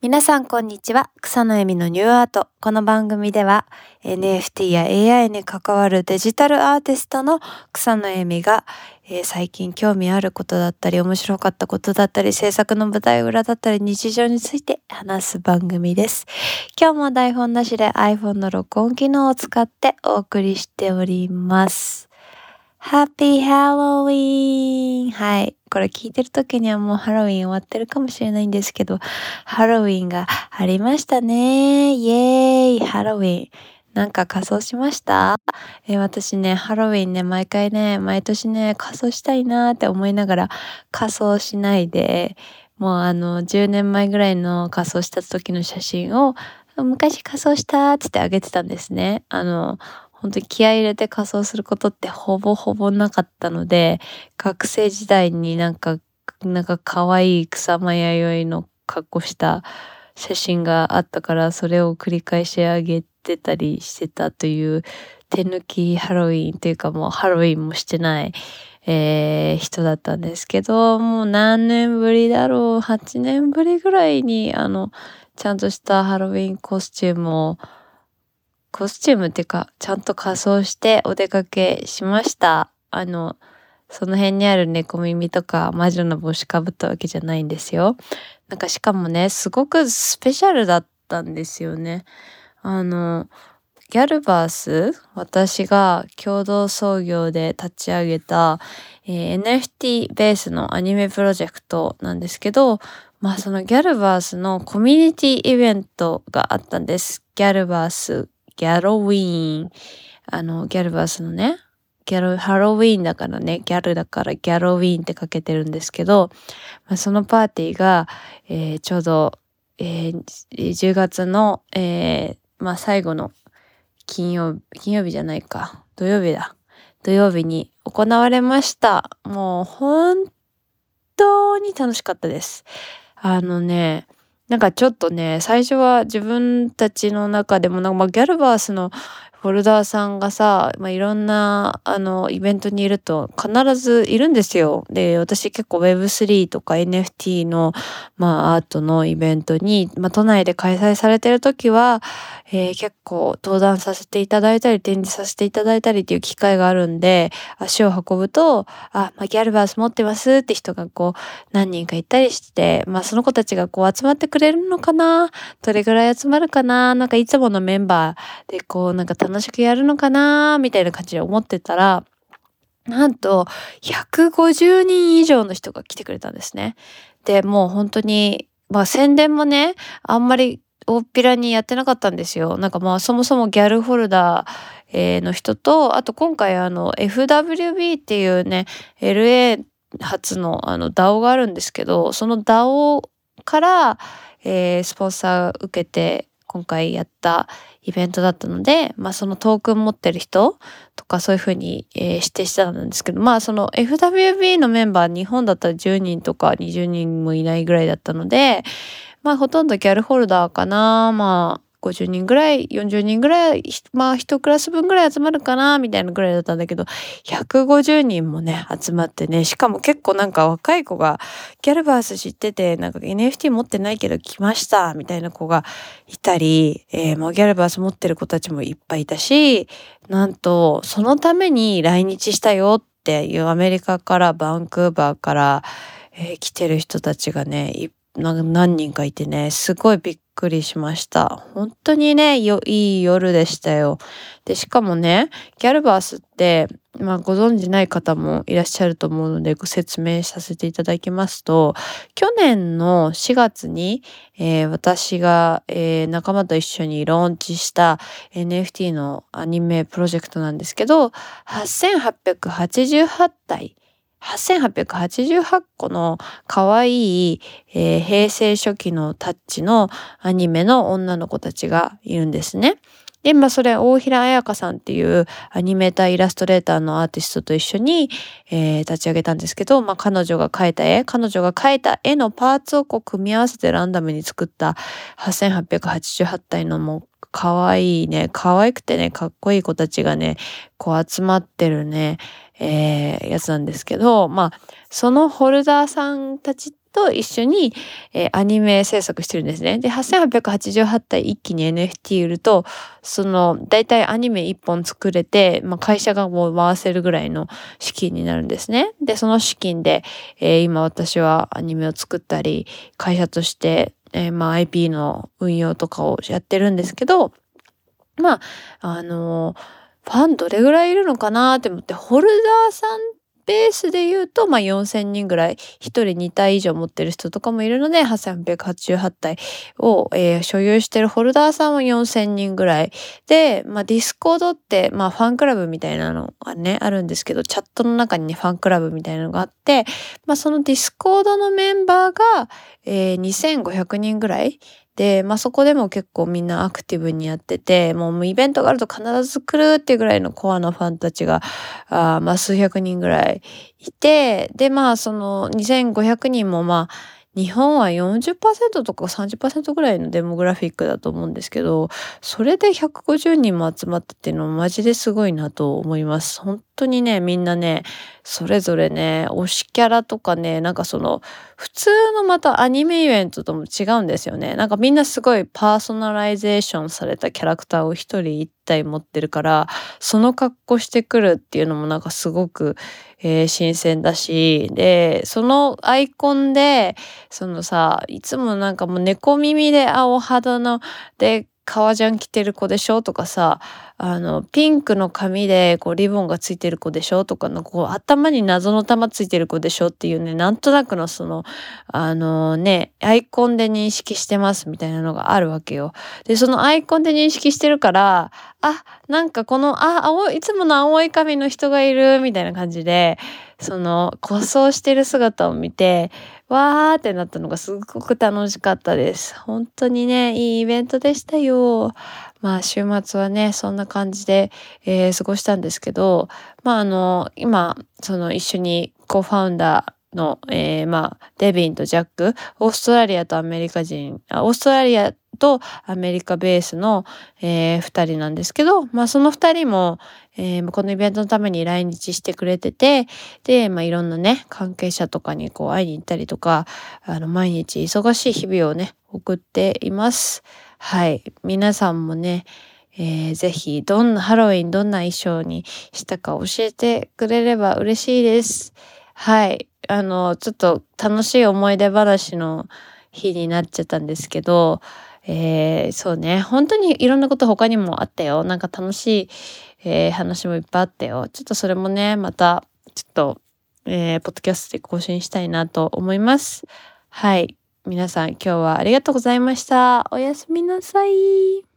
皆さんこんにちは。草野恵美のニューアート。この番組では NFT や AI に関わるデジタルアーティストの草野恵美が、えー、最近興味あることだったり面白かったことだったり制作の舞台裏だったり日常について話す番組です。今日も台本なしで iPhone の録音機能を使ってお送りしております。ハッピーハロウィーンはい。これ聞いてる時にはもうハロウィン終わってるかもしれないんですけど、ハロウィンがありましたね。イエーイハロウィン。なんか仮装しました？えー、私ね、ハロウィンね、毎回ね、毎年ね、仮装したいなーって思いながら仮装しないで、もうあの、10年前ぐらいの仮装した時の写真を、昔仮装した？ーってってあげてたんですね。あの、本当に気合入れて仮装することってほぼほぼなかったので、学生時代になんか、なんか可愛い草間弥生の格好した写真があったから、それを繰り返し上げてたりしてたという手抜きハロウィンというかもうハロウィンもしてない、えー、人だったんですけど、もう何年ぶりだろう、8年ぶりぐらいにあの、ちゃんとしたハロウィンコスチュームをコスチュームっていうか、ちゃんと仮装してお出かけしました。あの、その辺にある猫耳とか魔女の帽子かぶったわけじゃないんですよ。なんかしかもね、すごくスペシャルだったんですよね。あの、ギャルバース、私が共同創業で立ち上げた、えー、NFT ベースのアニメプロジェクトなんですけど、まあそのギャルバースのコミュニティイベントがあったんです。ギャルバースギャロウィーン。あの、ギャルバースのね、ギャル、ハロウィーンだからね、ギャルだからギャロウィーンってかけてるんですけど、まあ、そのパーティーが、えー、ちょうど、えー、10月の、えー、まあ、最後の金曜日、金曜日じゃないか、土曜日だ。土曜日に行われました。もう本当に楽しかったです。あのね、なんかちょっとね、最初は自分たちの中でも、なんかまあギャルバースのフォルダーさんがさ、まあ、いろんな、あの、イベントにいると必ずいるんですよ。で、私結構 Web3 とか NFT の、まあ、アートのイベントに、まあ、都内で開催されてる時は、えー、結構登壇させていただいたり、展示させていただいたりっていう機会があるんで、足を運ぶと、あ、まあ、ギャルバース持ってますって人がこう、何人かいたりして、まあ、その子たちがこう集まってくれるのかなどれぐらい集まるかななんかいつものメンバーでこう、なんか楽しくやるのかなみたいな感じで思ってたら、なんと、150人以上の人が来てくれたんですね。で、もう本当に、まあ宣伝もね、あんまり大っぴらにやってなかったんですよ。なんかまあそもそもギャルフォルダーの人と、あと今回あの FWB っていうね、LA 初のあの DAO があるんですけど、その DAO から、えー、スポンサー受けて今回やったイベントだったので、まあそのトークン持ってる人とかそういうふうに、えー、指定してたんですけど、まあその FWB のメンバー日本だったら10人とか20人もいないぐらいだったので、まあほとんどギャルホルダーかな。まあ50人ぐらい、40人ぐらい、まあ一クラス分ぐらい集まるかな、みたいなぐらいだったんだけど、150人もね、集まってね、しかも結構なんか若い子が、ギャルバース知ってて、なんか NFT 持ってないけど来ました、みたいな子がいたり、えー、もうギャルバース持ってる子たちもいっぱいいたし、なんと、そのために来日したよっていうアメリカからバンクーバーから、えー、来てる人たちがね、何人かいてね、すごいびっくりくりしました。本当にね、よ、いい夜でしたよ。で、しかもね、ギャルバースって、まあご存知ない方もいらっしゃると思うのでご説明させていただきますと、去年の4月に、えー、私が、えー、仲間と一緒にローンチした NFT のアニメプロジェクトなんですけど、8888体8888個の可愛い、えー、平成初期のタッチのアニメの女の子たちがいるんですね。で、まあそれ大平彩香さんっていうアニメーターイラストレーターのアーティストと一緒に、えー、立ち上げたんですけど、まあ彼女が描いた絵、彼女が描いた絵のパーツをこう組み合わせてランダムに作った8888体のもう可愛いね、可愛くてね、かっこいい子たちがね、こう集まってるね、えー、やつなんですけど、まあ、そのホルダーさんたちと一緒に、えー、アニメ制作してるんですね。で、8888体一気に NFT 売ると、その、大体アニメ1本作れて、まあ、会社がもう回せるぐらいの資金になるんですね。で、その資金で、えー、今私はアニメを作ったり、会社として、えー、まあ IP の運用とかをやってるんですけど、まあ、あのファンどれぐらいいるのかなって思って、ホルダーさんベースで言うと、まあ、4000人ぐらい、1人2体以上持ってる人とかもいるので、8888体を、えー、所有してるホルダーさんは4000人ぐらい。で、まあ、ディスコードって、まあ、ファンクラブみたいなのがね、あるんですけど、チャットの中にね、ファンクラブみたいなのがあって、まあ、そのディスコードのメンバーが、えー、2500人ぐらいで、まあそこでも結構みんなアクティブにやってて、もうイベントがあると必ず来るっていうぐらいのコアのファンたちが、あまあ数百人ぐらいいて、でまあその2500人もまあ日本は40%とか30%ぐらいの demographic だと思うんですけど、それで150人も集まったっていうのはマジですごいなと思います。本当にね、みんなね、それぞれね、推しキャラとかね、なんかその、普通のまたアニメイベントとも違うんですよね。なんかみんなすごい personalization されたキャラクターを一人一体持ってるから、その格好してくるっていうのもなんかすごくえー、新鮮だし、で、そのアイコンで、そのさ、いつもなんかもう猫耳で青肌の、で、革ジャン着てる子でしょとかさ、あの、ピンクの髪でこうリボンがついてる子でしょとかの、こう頭に謎の玉ついてる子でしょっていうね、なんとなくのその、あのね、アイコンで認識してますみたいなのがあるわけよ。で、そのアイコンで認識してるから、あ、なんかこの、あ、青い、いつもの青い髪の人がいるみたいな感じで、その、仮装してる姿を見て、わーってなったのがすごく楽しかったです。本当にね、いいイベントでしたよ。まあ週末はね、そんな感じで、えー、過ごしたんですけど、まああの、今、その一緒にコファウンダー、の、えー、まあ、デビンとジャック、オーストラリアとアメリカ人、あオーストラリアとアメリカベースの、えー、二人なんですけど、まあその二人も、えー、このイベントのために来日してくれてて、で、まあ、いろんなね、関係者とかにこう会いに行ったりとか、あの、毎日忙しい日々をね、送っています。はい。皆さんもね、えー、ぜひ、どんな、ハロウィンどんな衣装にしたか教えてくれれば嬉しいです。はい。あの、ちょっと楽しい思い出話の日になっちゃったんですけど、えー、そうね、本当にいろんなこと他にもあったよ。なんか楽しい、えー、話もいっぱいあったよ。ちょっとそれもね、また、ちょっと、えー、ポッドキャストで更新したいなと思います。はい。皆さん今日はありがとうございました。おやすみなさい。